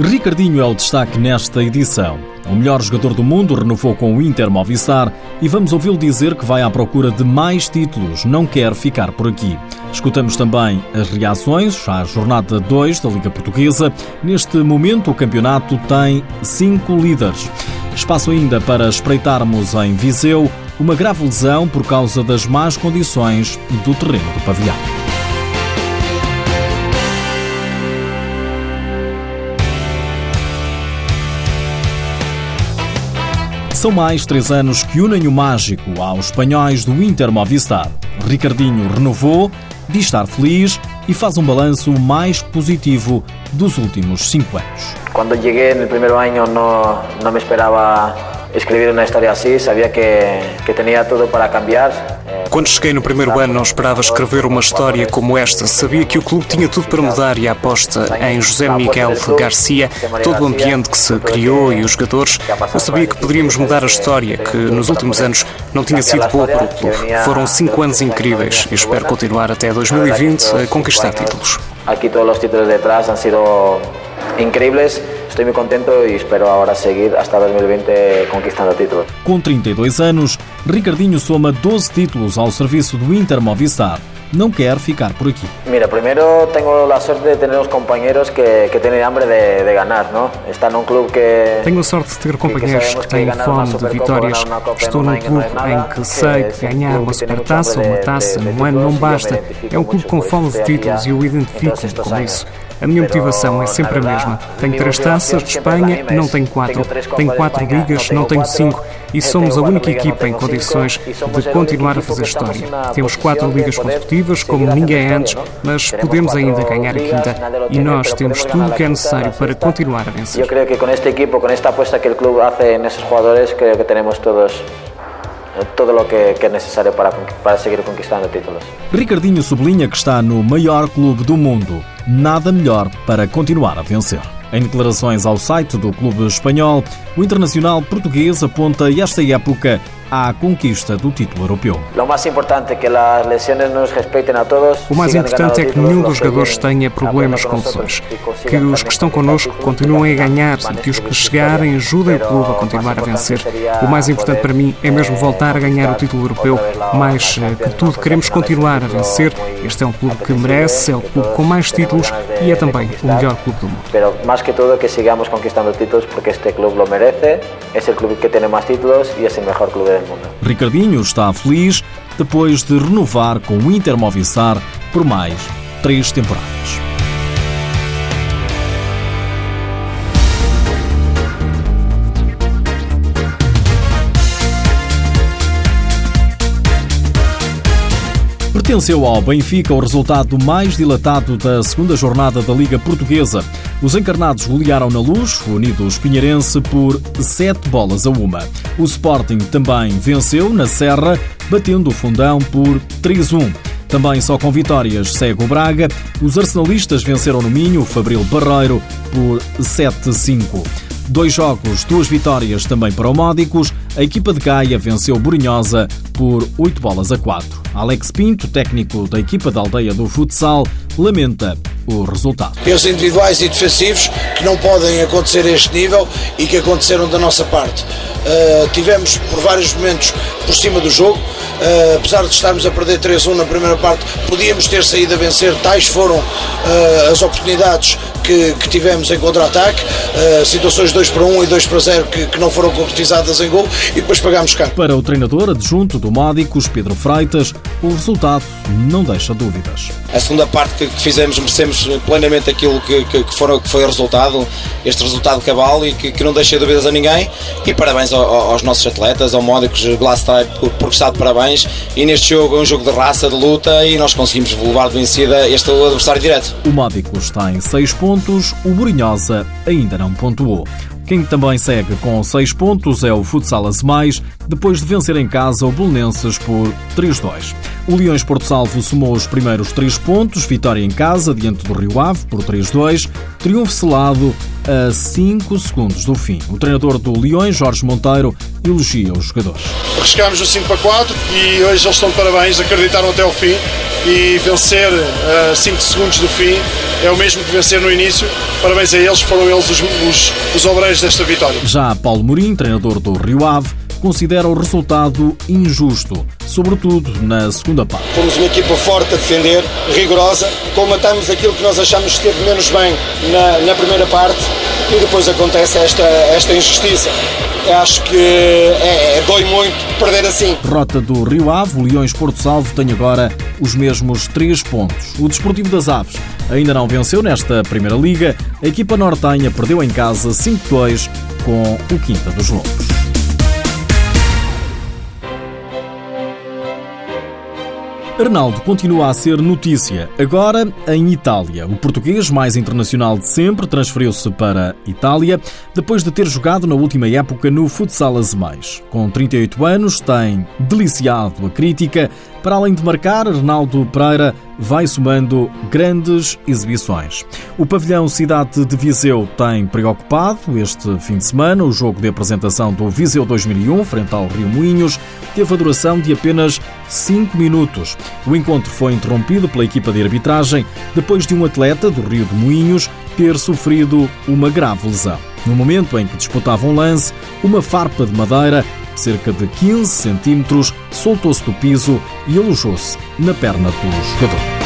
Ricardinho é o destaque nesta edição. O melhor jogador do mundo renovou com o Inter Movistar e vamos ouvi-lo dizer que vai à procura de mais títulos, não quer ficar por aqui. Escutamos também as reações à jornada 2 da Liga Portuguesa. Neste momento, o campeonato tem cinco líderes. Espaço ainda para espreitarmos em Viseu uma grave lesão por causa das más condições do terreno do pavilhão. São mais três anos que unem o mágico aos espanhóis do Inter Movistar. Ricardinho renovou, diz estar feliz e faz um balanço mais positivo dos últimos cinco anos. Quando cheguei no primeiro ano não, não me esperava escrever uma história assim, sabia que, que tinha tudo para cambiar. Quando cheguei no primeiro ano, não esperava escrever uma história como esta. Sabia que o clube tinha tudo para mudar e a aposta em José Miguel Garcia, todo o ambiente que se criou e os jogadores, eu sabia que poderíamos mudar a história, que nos últimos anos não tinha sido boa para o clube. Foram cinco anos incríveis e espero continuar até 2020 a conquistar títulos. Aqui todos os títulos de trás han sido incríveis. Estou muito contente e espero agora seguir hasta 2020 conquistando títulos. Com 32 anos, Ricardinho soma 12 títulos ao serviço do Inter Movistar. Não quer ficar por aqui. Mira, primeiro tenho a sorte de ter uns companheiros que, que têm hambre de, de ganhar, não? Está num clube que... Tenho a sorte de ter companheiros que têm fome de vitórias. Estou num clube em que sei que ganhar uma supertaça ou uma taça num ano não basta. É um clube com fome de títulos e eu identifico-me com isso. A minha motivação é sempre a mesma. Tenho três taças de Espanha, não tenho quatro. Tenho quatro ligas, não tenho cinco. E somos a única equipa em condições de continuar a fazer história. Temos quatro ligas consecutivas, como ninguém antes, mas podemos ainda ganhar a quinta. E nós temos tudo o que é necessário para continuar a vencer. Eu creio que com este equipo, com esta aposta que o clube faz nesses jogadores, creio que temos todos todo o que, que, é necessário para, para seguir conquistando títulos. Ricardinho sublinha que está no maior clube do mundo. Nada melhor para continuar a vencer. Em declarações ao site do clube espanhol, o internacional português aponta esta época à conquista do título europeu. O mais importante é que as lesões nos respeitem a todos. O mais importante é que nenhum dos jogadores tenha problemas com lesões, que os que estão connosco continuem a ganhar e que os que chegarem ajudem o clube a continuar a vencer. O mais importante para mim é mesmo voltar a ganhar o título europeu, mais que tudo queremos continuar a vencer. Este é um clube que merece, é o clube com mais títulos e é também o melhor clube do mundo. Mas mais que tudo que sigamos conquistando títulos porque este clube lo merece, é o clube que tem mais títulos e é o melhor clube Ricardinho está feliz depois de renovar com o Inter Movistar por mais três temporadas. Pertenceu ao Benfica o resultado mais dilatado da segunda jornada da Liga Portuguesa. Os encarnados golearam na luz Unidos Pinheirense por sete bolas a uma. O Sporting também venceu na Serra, batendo o Fundão por 3-1. Também só com vitórias segue o Braga. Os arsenalistas venceram no Minho Fabril Barreiro por 7-5. Dois jogos, duas vitórias também para o Módicos. A equipa de Gaia venceu Borinhosa por 8 bolas a 4. Alex Pinto, técnico da equipa da aldeia do futsal, lamenta o resultado. Erros individuais e defensivos que não podem acontecer a este nível e que aconteceram da nossa parte. Uh, tivemos por vários momentos por cima do jogo, uh, apesar de estarmos a perder 3-1 na primeira parte, podíamos ter saído a vencer, tais foram uh, as oportunidades que, que tivemos em contra-ataque, uh, situações 2 para 1 e 2 para 0 que, que, não foram concretizadas em gol e depois pagámos cá. Para o treinador adjunto do Módicos, Pedro Freitas, o resultado não deixa dúvidas. A segunda parte que, que fizemos merecemos plenamente aquilo que, que, que, foram, que foi o resultado, este resultado cabal e que, que não deixa dúvidas a ninguém e parabéns ao, aos nossos atletas, ao Módicos Glass por, por estar de parabéns e neste jogo é um jogo de raça, de luta e nós conseguimos levar de vencida este adversário direto. O Módicos está em 6 pontos pontos, o Borinhosa ainda não pontuou. Quem também segue com 6 pontos é o Futsal Mais, depois de vencer em casa o Belenenses por 3-2. O Leões Porto Salvo somou os primeiros 3 pontos, vitória em casa diante do Rio Ave por 3-2, triunfo selado a 5 segundos do fim. O treinador do Leões, Jorge Monteiro, elogia os jogadores. Arriscámos o 5 para 4 e hoje eles estão de parabéns, acreditaram até o fim e vencer a 5 segundos do fim é o mesmo que vencer no início. Parabéns a eles, foram eles os, os, os obreiros desta vitória. Já Paulo Mourinho, treinador do Rio Ave, considera o resultado injusto, sobretudo na segunda parte. Fomos uma equipa forte a defender, rigorosa, comatamos aquilo que nós achamos que esteve menos bem na, na primeira parte e depois acontece esta, esta injustiça. Acho que é, é, dói muito perder assim. Rota do Rio Ave, o Leões Porto Salvo tem agora os mesmos três pontos. O Desportivo das Aves ainda não venceu nesta Primeira Liga. A equipa nortenha perdeu em casa 5-2 com o Quinta dos Lobos. Arnaldo continua a ser notícia, agora em Itália. O português mais internacional de sempre transferiu-se para Itália depois de ter jogado na última época no futsal Azemais. Com 38 anos, tem deliciado a crítica. Para além de marcar, Arnaldo Pereira vai somando grandes exibições. O pavilhão Cidade de Viseu tem preocupado este fim de semana. O jogo de apresentação do Viseu 2001, frente ao Rio Moinhos, teve a duração de apenas 5 minutos. O encontro foi interrompido pela equipa de arbitragem depois de um atleta do Rio de Moinhos ter sofrido uma grave lesão. No momento em que disputava um lance, uma farpa de madeira cerca de 15 centímetros, soltou-se do piso e alojou-se na perna do jogador.